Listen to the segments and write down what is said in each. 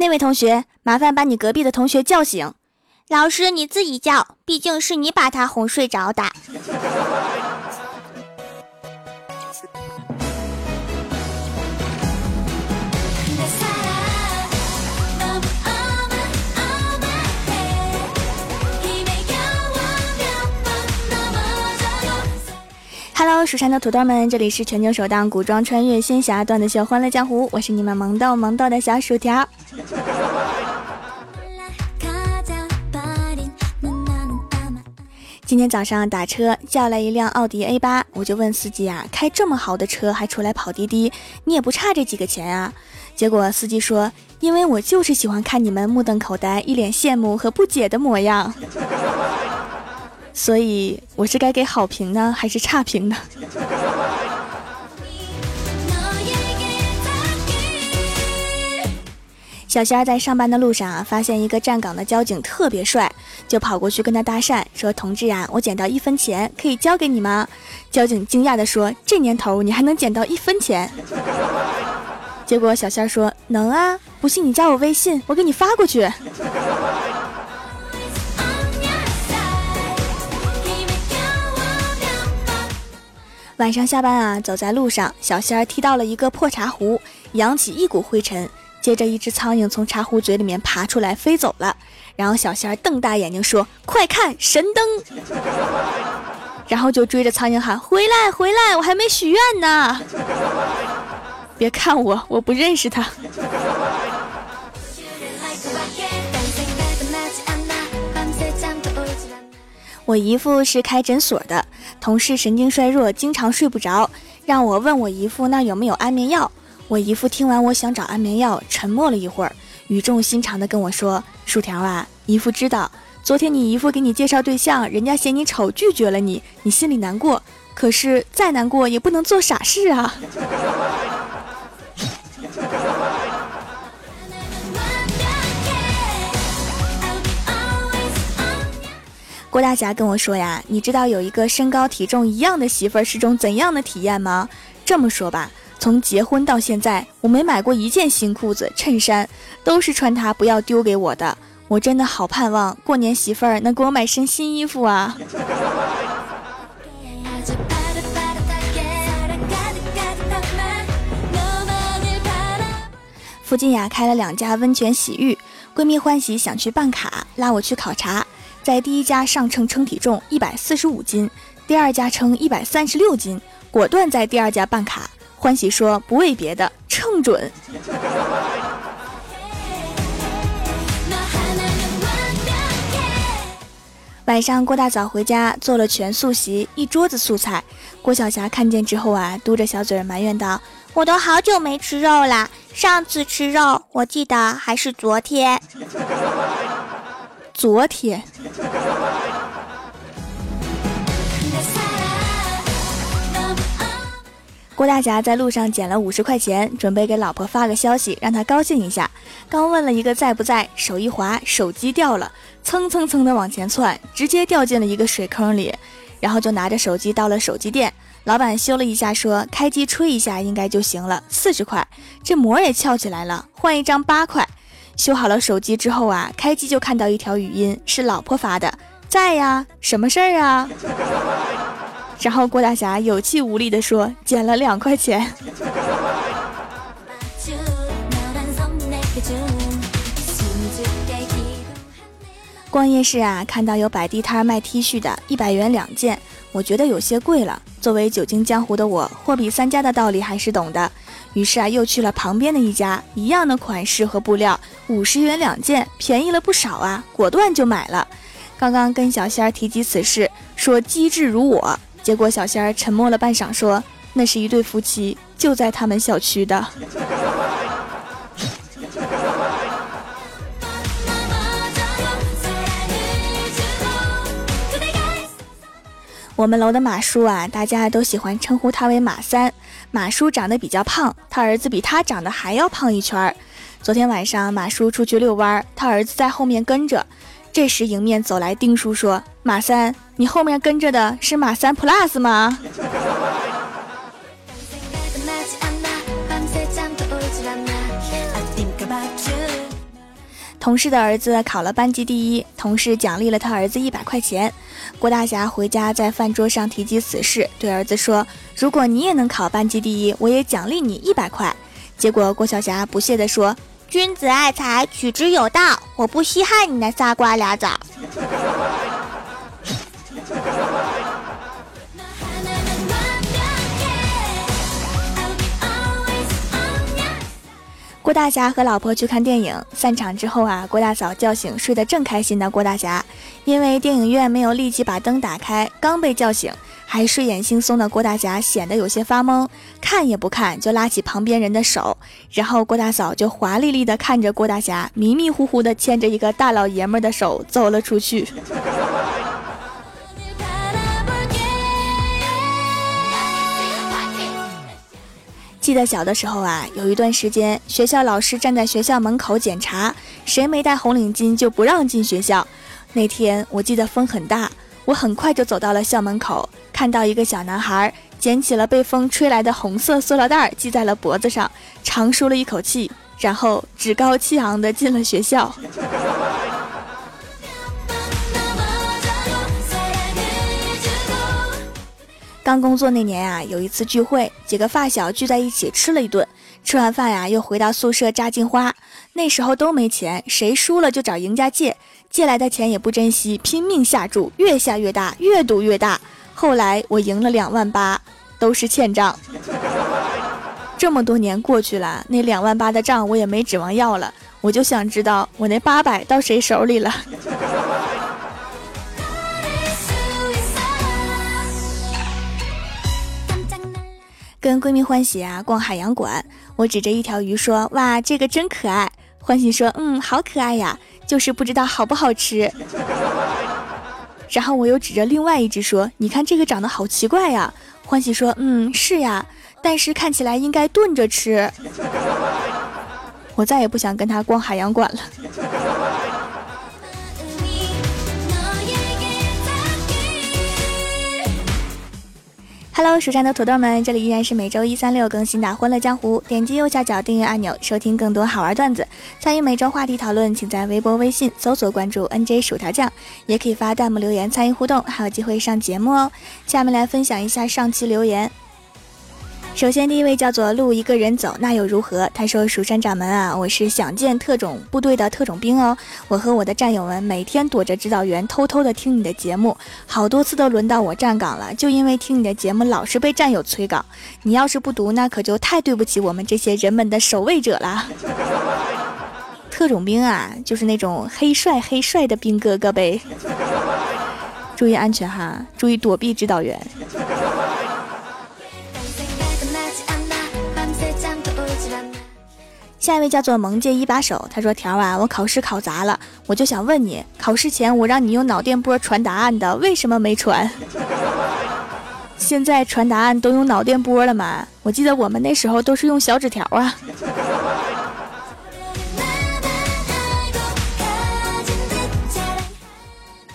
那位同学，麻烦把你隔壁的同学叫醒。老师，你自己叫，毕竟是你把他哄睡着的。Hello，蜀山的土豆们，这里是全球首档古装穿越仙侠段子秀《欢乐江湖》，我是你们萌逗萌逗的小薯条。今天早上打车叫来一辆奥迪 A 八，我就问司机啊，开这么好的车还出来跑滴滴，你也不差这几个钱啊？结果司机说，因为我就是喜欢看你们目瞪口呆、一脸羡慕和不解的模样，所以我是该给好评呢，还是差评呢？小仙儿在上班的路上啊，发现一个站岗的交警特别帅，就跑过去跟他搭讪，说：“同志啊，我捡到一分钱，可以交给你吗？”交警惊讶地说：“这年头你还能捡到一分钱？” 结果小仙儿说：“能啊，不信你加我微信，我给你发过去。”晚上下班啊，走在路上，小仙儿踢到了一个破茶壶，扬起一股灰尘。接着，一只苍蝇从茶壶嘴里面爬出来，飞走了。然后小仙儿瞪大眼睛说：“快看，神灯！” 然后就追着苍蝇喊：“回来，回来，我还没许愿呢！”别看我，我不认识他。我姨父是开诊所的，同事神经衰弱，经常睡不着，让我问我姨父那有没有安眠药。我姨父听完我想找安眠药，沉默了一会儿，语重心长地跟我说：“薯条啊，姨父知道，昨天你姨父给你介绍对象，人家嫌你丑拒绝了你，你心里难过。可是再难过也不能做傻事啊。”郭大侠跟我说呀：“你知道有一个身高体重一样的媳妇儿是种怎样的体验吗？这么说吧。”从结婚到现在，我没买过一件新裤子、衬衫，都是穿它不要丢给我的。我真的好盼望过年媳妇儿能给我买身新衣服啊！附近呀开了两家温泉洗浴，闺蜜欢喜想去办卡，拉我去考察。在第一家上秤称体重一百四十五斤，第二家称一百三十六斤，果断在第二家办卡。欢喜说：“不为别的，称准。”晚上郭大嫂回家做了全素席，一桌子素菜。郭晓霞看见之后啊，嘟着小嘴埋怨道：“我都好久没吃肉了，上次吃肉我记得还是昨天。”昨天。郭大侠在路上捡了五十块钱，准备给老婆发个消息，让她高兴一下。刚问了一个在不在，手一滑，手机掉了，蹭蹭蹭的往前窜，直接掉进了一个水坑里。然后就拿着手机到了手机店，老板修了一下，说开机吹一下应该就行了，四十块。这膜也翘起来了，换一张八块。修好了手机之后啊，开机就看到一条语音，是老婆发的，在呀，什么事儿啊？然后郭大侠有气无力地说：“捡了两块钱。”逛夜市啊，看到有摆地摊卖 T 恤的，一百元两件，我觉得有些贵了。作为久经江湖的我，货比三家的道理还是懂的。于是啊，又去了旁边的一家，一样的款式和布料，五十元两件，便宜了不少啊，果断就买了。刚刚跟小仙儿提及此事，说机智如我。结果小仙儿沉默了半晌，说：“那是一对夫妻，就在他们小区的。”我们楼的马叔啊，大家都喜欢称呼他为马三。马叔长得比较胖，他儿子比他长得还要胖一圈儿。昨天晚上，马叔出去遛弯，他儿子在后面跟着。这时，迎面走来丁叔说：“马三，你后面跟着的是马三 Plus 吗？” 同事的儿子考了班级第一，同事奖励了他儿子一百块钱。郭大侠回家在饭桌上提及此事，对儿子说：“如果你也能考班级第一，我也奖励你一百块。”结果郭晓霞不屑地说：“君子爱财，取之有道，我不稀罕你那仨瓜俩枣。”郭大侠和老婆去看电影，散场之后啊，郭大嫂叫醒睡得正开心的郭大侠，因为电影院没有立即把灯打开，刚被叫醒，还睡眼惺忪的郭大侠显得有些发懵，看也不看就拉起旁边人的手，然后郭大嫂就华丽丽的看着郭大侠迷迷糊糊的牵着一个大老爷们的手走了出去。记得小的时候啊，有一段时间，学校老师站在学校门口检查，谁没戴红领巾就不让进学校。那天我记得风很大，我很快就走到了校门口，看到一个小男孩捡起了被风吹来的红色塑料袋，系在了脖子上，长舒了一口气，然后趾高气昂地进了学校。刚工作那年啊，有一次聚会，几个发小聚在一起吃了一顿。吃完饭呀，又回到宿舍扎金花。那时候都没钱，谁输了就找赢家借，借来的钱也不珍惜，拼命下注，越下越大，越赌越大。后来我赢了两万八，都是欠账。这么多年过去了，那两万八的账我也没指望要了，我就想知道我那八百到谁手里了。跟闺蜜欢喜啊逛海洋馆，我指着一条鱼说：“哇，这个真可爱。”欢喜说：“嗯，好可爱呀，就是不知道好不好吃。”然后我又指着另外一只说：“你看这个长得好奇怪呀。”欢喜说：“嗯，是呀，但是看起来应该炖着吃。”我再也不想跟他逛海洋馆了。Hello，蜀山的土豆们，这里依然是每周一、三、六更新的《欢乐江湖》。点击右下角订阅按钮，收听更多好玩段子。参与每周话题讨论，请在微博、微信搜索关注 “nj 薯条酱”，也可以发弹幕留言参与互动，还有机会上节目哦。下面来分享一下上期留言。首先，第一位叫做路一个人走，那又如何？他说：“蜀山掌门啊，我是想见特种部队的特种兵哦。我和我的战友们每天躲着指导员，偷偷的听你的节目，好多次都轮到我站岗了，就因为听你的节目，老是被战友催岗。你要是不读，那可就太对不起我们这些人们的守卫者了。特种兵啊，就是那种黑帅黑帅的兵哥哥呗。注意安全哈，注意躲避指导员。”下一位叫做萌界一把手，他说：“条啊，我考试考砸了，我就想问你，考试前我让你用脑电波传答案的，为什么没传？现在传答案都用脑电波了吗？我记得我们那时候都是用小纸条啊。”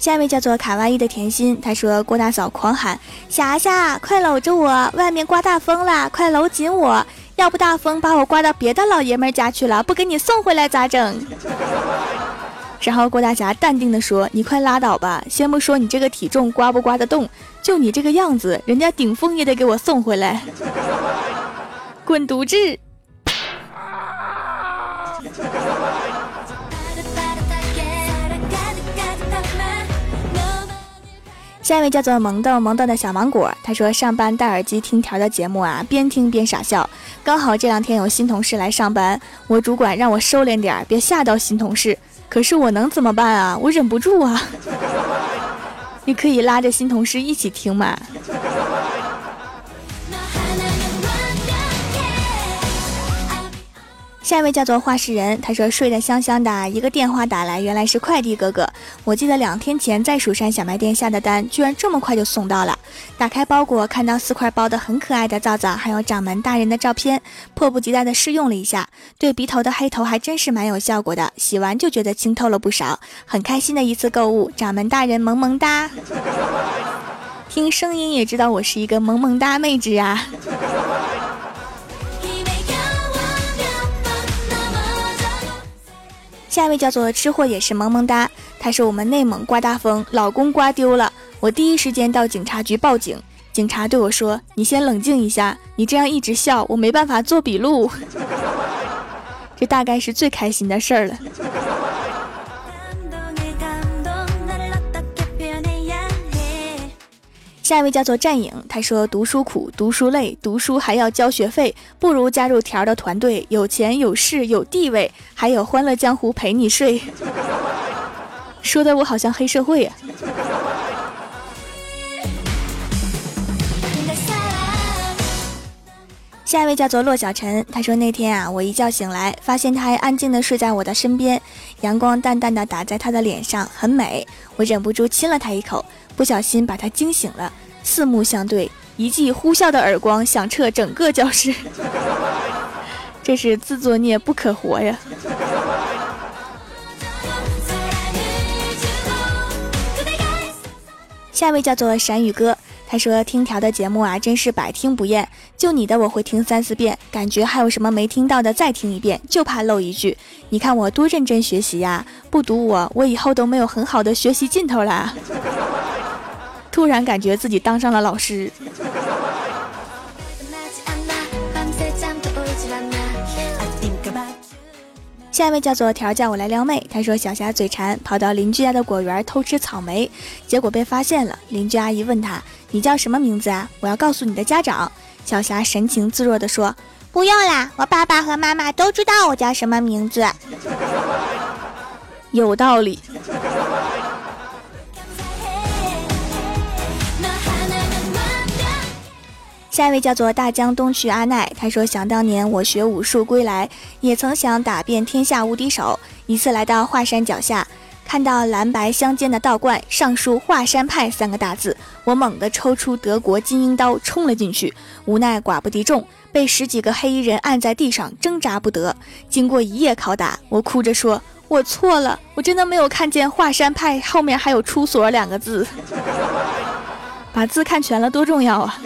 下一位叫做卡哇伊的甜心，他说：“郭大嫂狂喊，霞霞，快搂着我，外面刮大风了，快搂紧我。”要不大风把我刮到别的老爷们家去了，不给你送回来咋整？然后郭大侠淡定地说：“你快拉倒吧，先不说你这个体重刮不刮得动，就你这个样子，人家顶风也得给我送回来。滚犊子！”下一位叫做萌豆萌豆的小芒果，他说上班戴耳机听条的节目啊，边听边傻笑。刚好这两天有新同事来上班，我主管让我收敛点，别吓到新同事。可是我能怎么办啊？我忍不住啊！你可以拉着新同事一起听嘛。下一位叫做画事人，他说睡得香香的，一个电话打来，原来是快递哥哥。我记得两天前在蜀山小卖店下的单，居然这么快就送到了。打开包裹，看到四块包的很可爱的皂皂，还有掌门大人的照片，迫不及待的试用了一下，对鼻头的黑头还真是蛮有效果的。洗完就觉得清透了不少，很开心的一次购物。掌门大人萌萌哒，听声音也知道我是一个萌萌哒妹纸啊。下一位叫做吃货也是萌萌哒，他说我们内蒙刮大风，老公刮丢了，我第一时间到警察局报警。警察对我说：“你先冷静一下，你这样一直笑，我没办法做笔录。” 这大概是最开心的事儿了。下一位叫做战影，他说读书苦，读书累，读书还要交学费，不如加入条的团队，有钱有势有地位，还有欢乐江湖陪你睡。说的我好像黑社会呀。下一位叫做骆小晨，他说那天啊，我一觉醒来，发现他还安静的睡在我的身边，阳光淡淡的打在他的脸上，很美，我忍不住亲了他一口，不小心把他惊醒了，四目相对，一记呼啸的耳光响彻整个教室，这是自作孽不可活呀。下一位叫做闪雨哥。他说：“听条的节目啊，真是百听不厌。就你的，我会听三四遍，感觉还有什么没听到的，再听一遍，就怕漏一句。你看我多认真学习呀，不读我，我以后都没有很好的学习劲头啦。突然感觉自己当上了老师。”下一位叫做条，叫我来撩妹。他说小霞嘴馋，跑到邻居家的果园偷吃草莓，结果被发现了。邻居阿姨问他：“你叫什么名字啊？我要告诉你的家长。”小霞神情自若地说：“不用啦，我爸爸和妈妈都知道我叫什么名字。”有道理。下一位叫做大江东去阿奈，他说：“想当年我学武术归来，也曾想打遍天下无敌手。一次来到华山脚下，看到蓝白相间的道观，上书‘华山派’三个大字，我猛地抽出德国金鹰刀冲了进去，无奈寡不敌众，被十几个黑衣人按在地上挣扎不得。经过一夜拷打，我哭着说：‘我错了，我真的没有看见‘华山派’后面还有‘出所’两个字。把字看全了多重要啊！”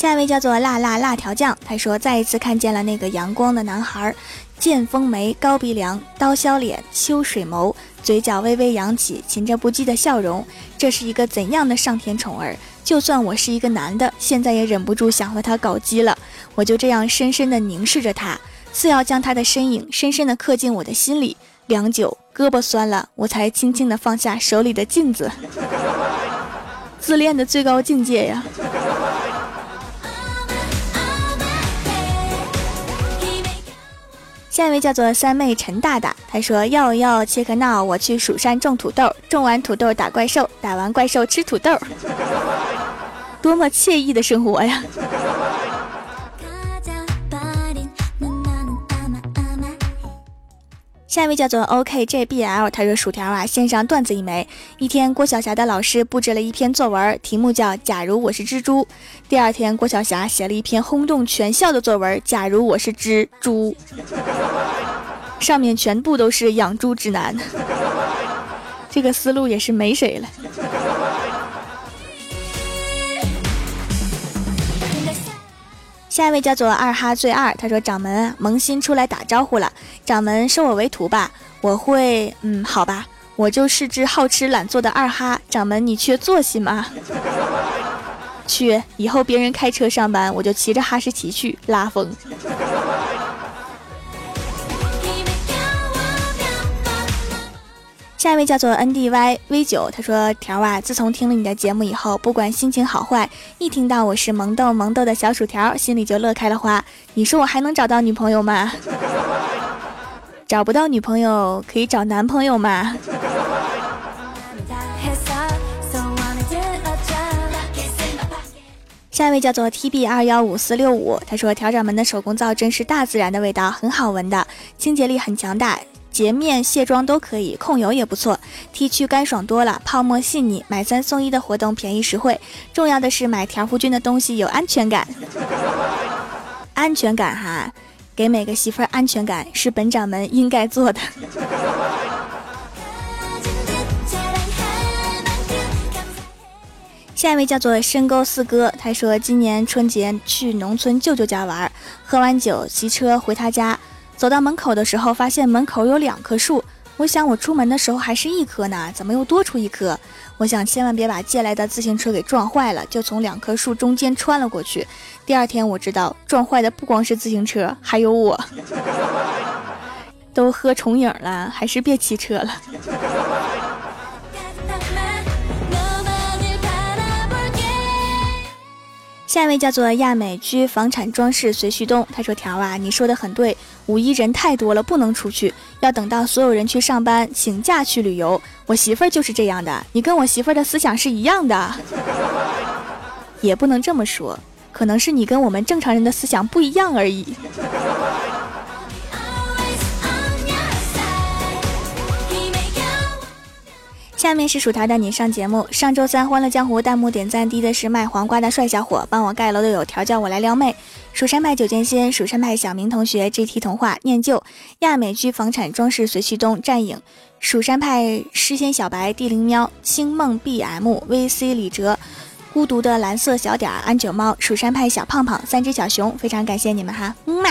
下一位叫做辣辣辣条酱，他说再一次看见了那个阳光的男孩，剑锋眉、高鼻梁、刀削脸、秋水眸，嘴角微微扬起，噙着不羁的笑容。这是一个怎样的上天宠儿？就算我是一个男的，现在也忍不住想和他搞基了。我就这样深深的凝视着他，似要将他的身影深深的刻进我的心里。良久，胳膊酸了，我才轻轻的放下手里的镜子。自恋的最高境界呀！下一位叫做三妹陈大大，他说要要切克闹，我去蜀山种土豆，种完土豆打怪兽，打完怪兽吃土豆，多么惬意的生活呀！下一位叫做 OKJBL，他说薯条啊，献上段子一枚。一天，郭晓霞的老师布置了一篇作文，题目叫《假如我是蜘蛛》。第二天，郭晓霞写了一篇轰动全校的作文，《假如我是蜘蛛》，上面全部都是养猪指南。这个思路也是没谁了。下一位叫做二哈最二，他说：“掌门萌新出来打招呼了，掌门收我为徒吧，我会……嗯，好吧，我就是只好吃懒做的二哈，掌门你缺坐骑吗？去，以后别人开车上班，我就骑着哈士奇去拉风。”下一位叫做 N D Y V 九，他说：“条啊，自从听了你的节目以后，不管心情好坏，一听到我是萌豆萌豆的小薯条，心里就乐开了花。你说我还能找到女朋友吗？找不到女朋友可以找男朋友吗？” 下一位叫做 T B 二幺五四六五，他说：“调掌门的手工皂真是大自然的味道，很好闻的，清洁力很强大。”洁面卸妆都可以，控油也不错，T 区干爽多了，泡沫细腻，买三送一的活动便宜实惠。重要的是买条夫君的东西有安全感，安全感哈，给每个媳妇儿安全感是本掌门应该做的。下一位叫做深沟四哥，他说今年春节去农村舅舅家玩，喝完酒，骑车回他家，走到门口的时候，发现门口有两棵树。我想我出门的时候还是一棵呢，怎么又多出一棵？我想千万别把借来的自行车给撞坏了，就从两棵树中间穿了过去。第二天我知道撞坏的不光是自行车，还有我。都喝重影了，还是别骑车了。下一位叫做亚美居房产装饰随旭东，他说：“条啊，你说的很对，五一人太多了，不能出去，要等到所有人去上班，请假去旅游。我媳妇儿就是这样的，你跟我媳妇儿的思想是一样的，也不能这么说，可能是你跟我们正常人的思想不一样而已。”下面是薯条带你上节目。上周三欢乐江湖弹幕点赞低的是卖黄瓜的帅小伙，帮我盖楼的有条叫我来撩妹，蜀山派九剑仙，蜀山派小明同学，GT 童话念旧，亚美居房产装饰随旭东战影，蜀山派诗仙小白地灵喵，星梦 BMVC 李哲，孤独的蓝色小点安九猫，蜀山派小胖胖，三只小熊，非常感谢你们哈，嗯嘛。